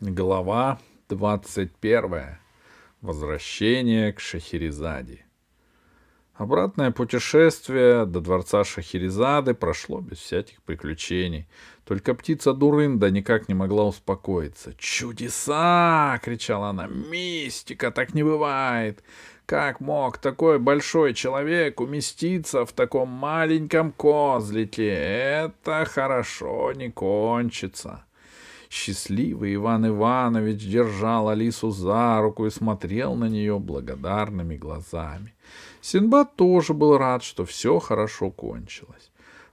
Глава 21. Возвращение к Шахерезаде. Обратное путешествие до дворца Шахерезады прошло без всяких приключений. Только птица Дурында никак не могла успокоиться. «Чудеса!» — кричала она. «Мистика! Так не бывает! Как мог такой большой человек уместиться в таком маленьком козлике? Это хорошо не кончится!» Счастливый Иван Иванович держал Алису за руку и смотрел на нее благодарными глазами. Синбад тоже был рад, что все хорошо кончилось.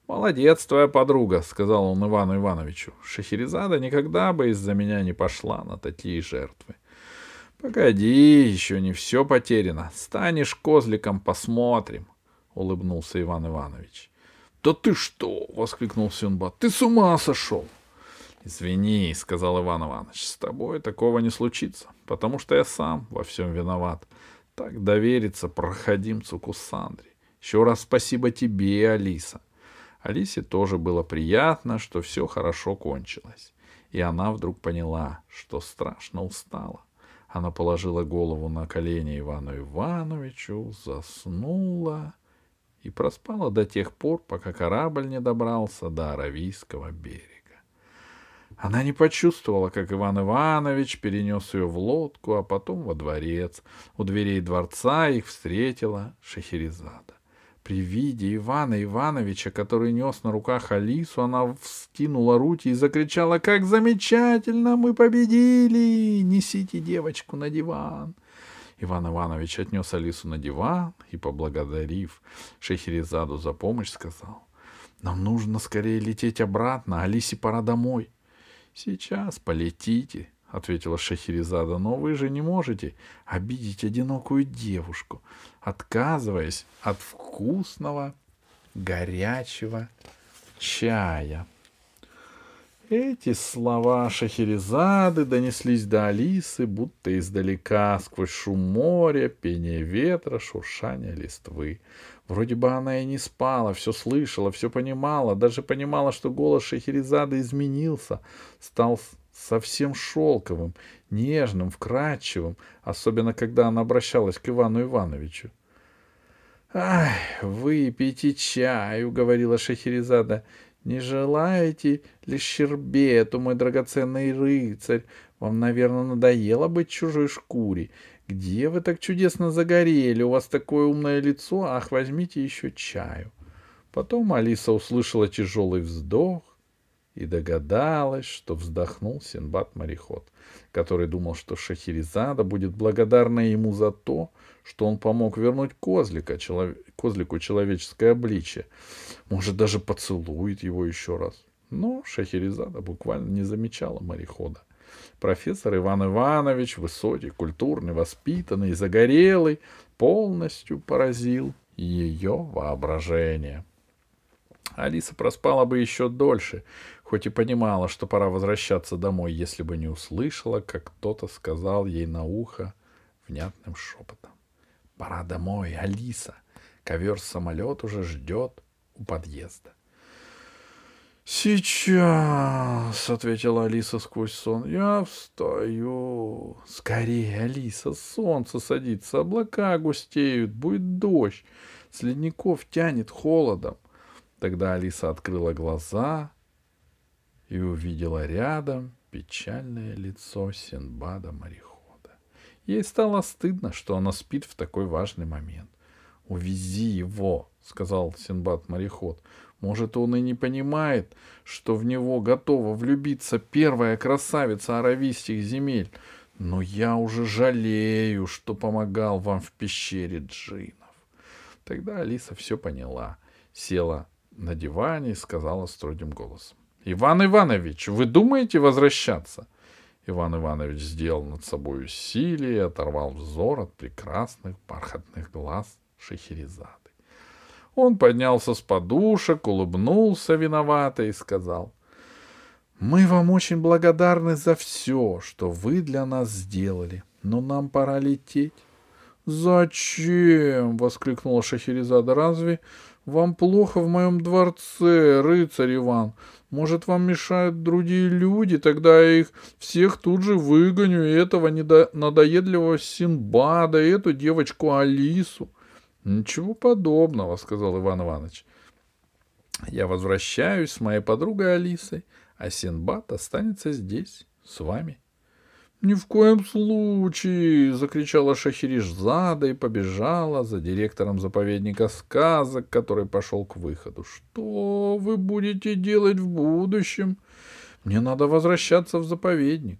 «Молодец твоя подруга», — сказал он Ивану Ивановичу. «Шахерезада никогда бы из-за меня не пошла на такие жертвы». «Погоди, еще не все потеряно. Станешь козликом, посмотрим», — улыбнулся Иван Иванович. «Да ты что!» — воскликнул Синбад. «Ты с ума сошел!» «Извини», — сказал Иван Иванович, — «с тобой такого не случится, потому что я сам во всем виноват. Так довериться проходимцу Кусандре. Еще раз спасибо тебе, Алиса». Алисе тоже было приятно, что все хорошо кончилось. И она вдруг поняла, что страшно устала. Она положила голову на колени Ивану Ивановичу, заснула и проспала до тех пор, пока корабль не добрался до Аравийского берега. Она не почувствовала, как Иван Иванович перенес ее в лодку, а потом во дворец. У дверей дворца их встретила Шахерезада. При виде Ивана Ивановича, который нес на руках Алису, она вскинула руки и закричала, «Как замечательно! Мы победили! Несите девочку на диван!» Иван Иванович отнес Алису на диван и, поблагодарив Шахерезаду за помощь, сказал, «Нам нужно скорее лететь обратно, Алисе пора домой». Сейчас полетите, — ответила Шахерезада, — но вы же не можете обидеть одинокую девушку, отказываясь от вкусного горячего чая. Эти слова Шахерезады донеслись до Алисы, будто издалека, сквозь шум моря, пение ветра, шуршание листвы. Вроде бы она и не спала, все слышала, все понимала, даже понимала, что голос Шахерезады изменился, стал совсем шелковым, нежным, вкрадчивым, особенно когда она обращалась к Ивану Ивановичу. «Ай, выпейте чаю», — говорила Шахерезада. «Не желаете ли щербету, мой драгоценный рыцарь? Вам, наверное, надоело быть чужой шкуре. Где вы так чудесно загорели? У вас такое умное лицо. Ах, возьмите еще чаю. Потом Алиса услышала тяжелый вздох и догадалась, что вздохнул Синбад-мореход, который думал, что Шахерезада будет благодарна ему за то, что он помог вернуть козлика, челов... козлику человеческое обличие. Может, даже поцелует его еще раз. Но Шахерезада буквально не замечала морехода. Профессор Иван Иванович, высокий, культурный, воспитанный, загорелый, полностью поразил ее воображение. Алиса проспала бы еще дольше, хоть и понимала, что пора возвращаться домой, если бы не услышала, как кто-то сказал ей на ухо внятным шепотом. «Пора домой, Алиса. Ковер-самолет уже ждет у подъезда». «Сейчас», — ответила Алиса сквозь сон, — «я встаю». «Скорее, Алиса, солнце садится, облака густеют, будет дождь, с ледников тянет холодом». Тогда Алиса открыла глаза и увидела рядом печальное лицо Синбада морехода. Ей стало стыдно, что она спит в такой важный момент. «Увези его», — сказал Синбад мореход. Может, он и не понимает, что в него готова влюбиться первая красавица аравийских земель. Но я уже жалею, что помогал вам в пещере джинов. Тогда Алиса все поняла, села на диване и сказала строгим голосом. «Иван Иванович, вы думаете возвращаться?» Иван Иванович сделал над собой усилие и оторвал взор от прекрасных бархатных глаз Шахерезады. Он поднялся с подушек, улыбнулся виновато и сказал, «Мы вам очень благодарны за все, что вы для нас сделали, но нам пора лететь». «Зачем?» — воскликнула Шахерезада. «Разве Вам плохо в моем дворце, рыцарь Иван. Может, вам мешают другие люди, тогда я их всех тут же выгоню, и этого недо... надоедливого Синбада, и эту девочку Алису. Ничего подобного, сказал Иван Иванович. Я возвращаюсь с моей подругой Алисой, а Синбад останется здесь, с вами. «Ни в коем случае!» — закричала Шахеришзада и побежала за директором заповедника сказок, который пошел к выходу. «Что вы будете делать в будущем? Мне надо возвращаться в заповедник».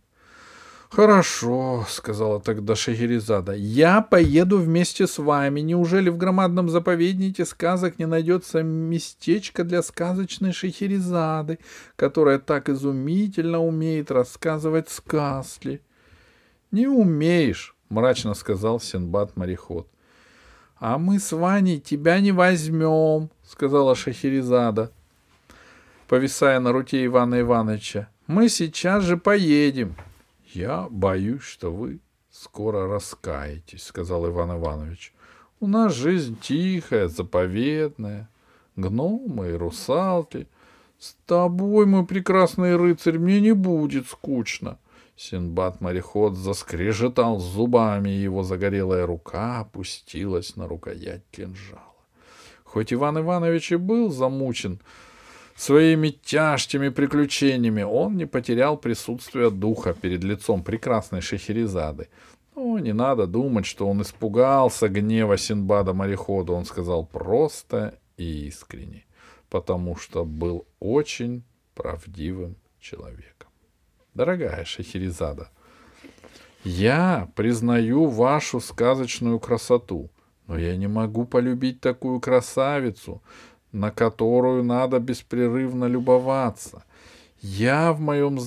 «Хорошо», — сказала тогда Шахерезада, — «я поеду вместе с вами. Неужели в громадном заповеднике сказок не найдется местечко для сказочной Шахерезады, которая так изумительно умеет рассказывать сказки?» «Не умеешь», — мрачно сказал Синбад-мореход. «А мы с Ваней тебя не возьмем», — сказала Шахерезада, повисая на руке Ивана Ивановича. «Мы сейчас же поедем». «Я боюсь, что вы скоро раскаетесь», — сказал Иван Иванович. «У нас жизнь тихая, заповедная, гномы и русалки. С тобой, мой прекрасный рыцарь, мне не будет скучно». Синбад-мореход заскрежетал зубами, и его загорелая рука опустилась на рукоять кинжала. Хоть Иван Иванович и был замучен своими тяжкими приключениями, он не потерял присутствие духа перед лицом прекрасной Шахерезады. Но не надо думать, что он испугался гнева Синбада-морехода. Он сказал просто и искренне, потому что был очень правдивым человеком. Дорогая Шахерезада, я признаю вашу сказочную красоту, но я не могу полюбить такую красавицу, на которую надо беспрерывно любоваться. Я в моем,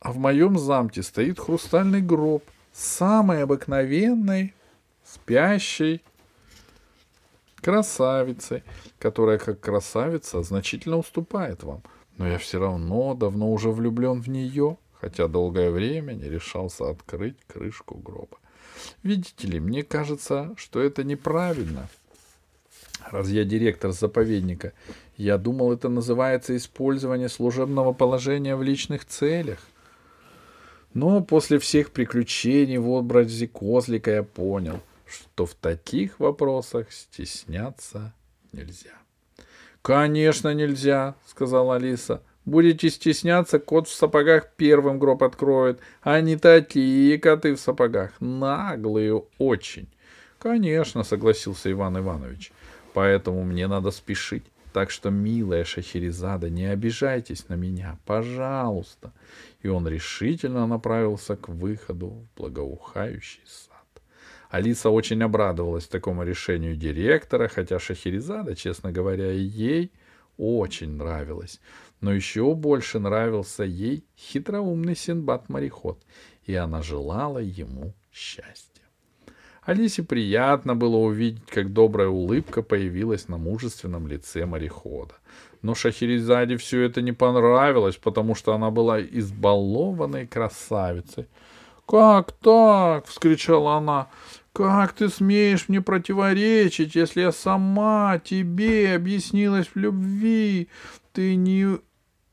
а в моем замке стоит хрустальный гроб, самой обыкновенной, спящей красавицей, которая как красавица значительно уступает вам. Но я все равно давно уже влюблен в нее — хотя долгое время не решался открыть крышку гроба. Видите ли, мне кажется, что это неправильно. Раз я директор заповедника, я думал, это называется использование служебного положения в личных целях. Но после всех приключений в образе козлика я понял, что в таких вопросах стесняться нельзя. — Конечно, нельзя, — сказала Алиса. Будете стесняться, кот в сапогах первым гроб откроет, а не такие коты в сапогах. Наглые очень. Конечно, согласился Иван Иванович. Поэтому мне надо спешить. Так что, милая Шахерезада, не обижайтесь на меня, пожалуйста. И он решительно направился к выходу в благоухающий сад. Алиса очень обрадовалась такому решению директора, хотя Шахерезада, честно говоря, ей очень нравилась но еще больше нравился ей хитроумный Синбад-мореход, и она желала ему счастья. Алисе приятно было увидеть, как добрая улыбка появилась на мужественном лице морехода. Но Шахерезаде все это не понравилось, потому что она была избалованной красавицей. «Как так?» — вскричала она. «Как ты смеешь мне противоречить, если я сама тебе объяснилась в любви? Ты не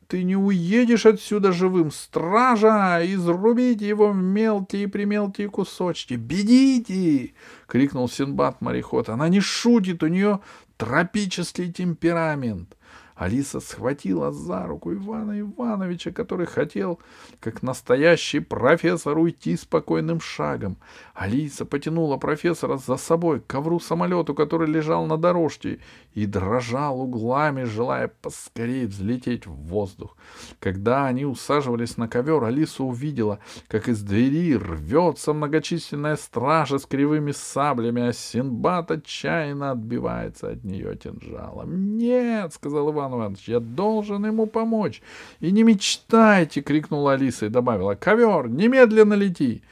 ты не уедешь отсюда живым. Стража! Изрубите его в мелкие и примелкие кусочки. Бегите! — крикнул Синбад мореход. Она не шутит, у нее тропический темперамент. Алиса схватила за руку Ивана Ивановича, который хотел, как настоящий профессор, уйти спокойным шагом. Алиса потянула профессора за собой к ковру самолету, который лежал на дорожке, и дрожал углами, желая поскорее взлететь в воздух. Когда они усаживались на ковер, Алиса увидела, как из двери рвется многочисленная стража с кривыми саблями, а Синбад отчаянно отбивается от нее кинжалом. «Нет!» — сказал Иван Иванович, «я должен ему помочь!» «И не мечтайте!» — крикнула Алиса и добавила, «Ковер, немедленно лети!»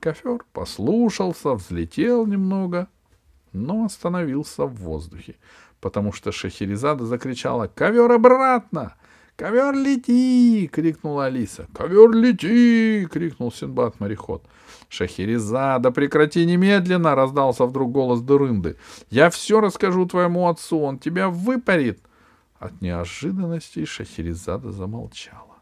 Ковер послушался, взлетел немного, но остановился в воздухе, потому что Шахерезада закричала «Ковер обратно!» «Ковер лети!» — крикнула Алиса. «Ковер лети!» — крикнул Синбад-мореход. «Шахерезада, прекрати немедленно!» — раздался вдруг голос Дурынды. «Я все расскажу твоему отцу, он тебя выпарит!» От неожиданности Шахерезада замолчала.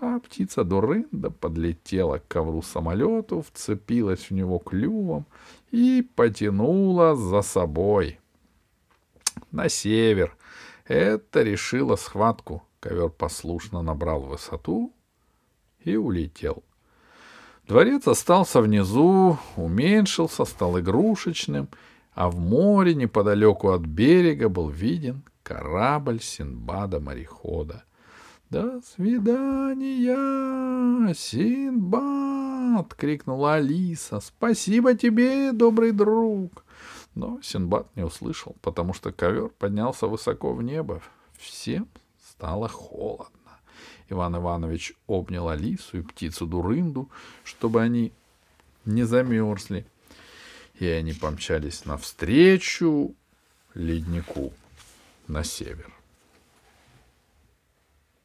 А птица Дурында подлетела к ковру самолету, вцепилась в него клювом и потянула за собой. На север. Это решило схватку. Ковер послушно набрал высоту и улетел. Дворец остался внизу, уменьшился, стал игрушечным, а в море неподалеку от берега был виден корабль Синбада-морехода. «До свидания, Синбад!» — крикнула Алиса. «Спасибо тебе, добрый друг!» Но Синбад не услышал, потому что ковер поднялся высоко в небо. Всем стало холодно. Иван Иванович обнял Алису и птицу Дурынду, чтобы они не замерзли. И они помчались навстречу леднику на север.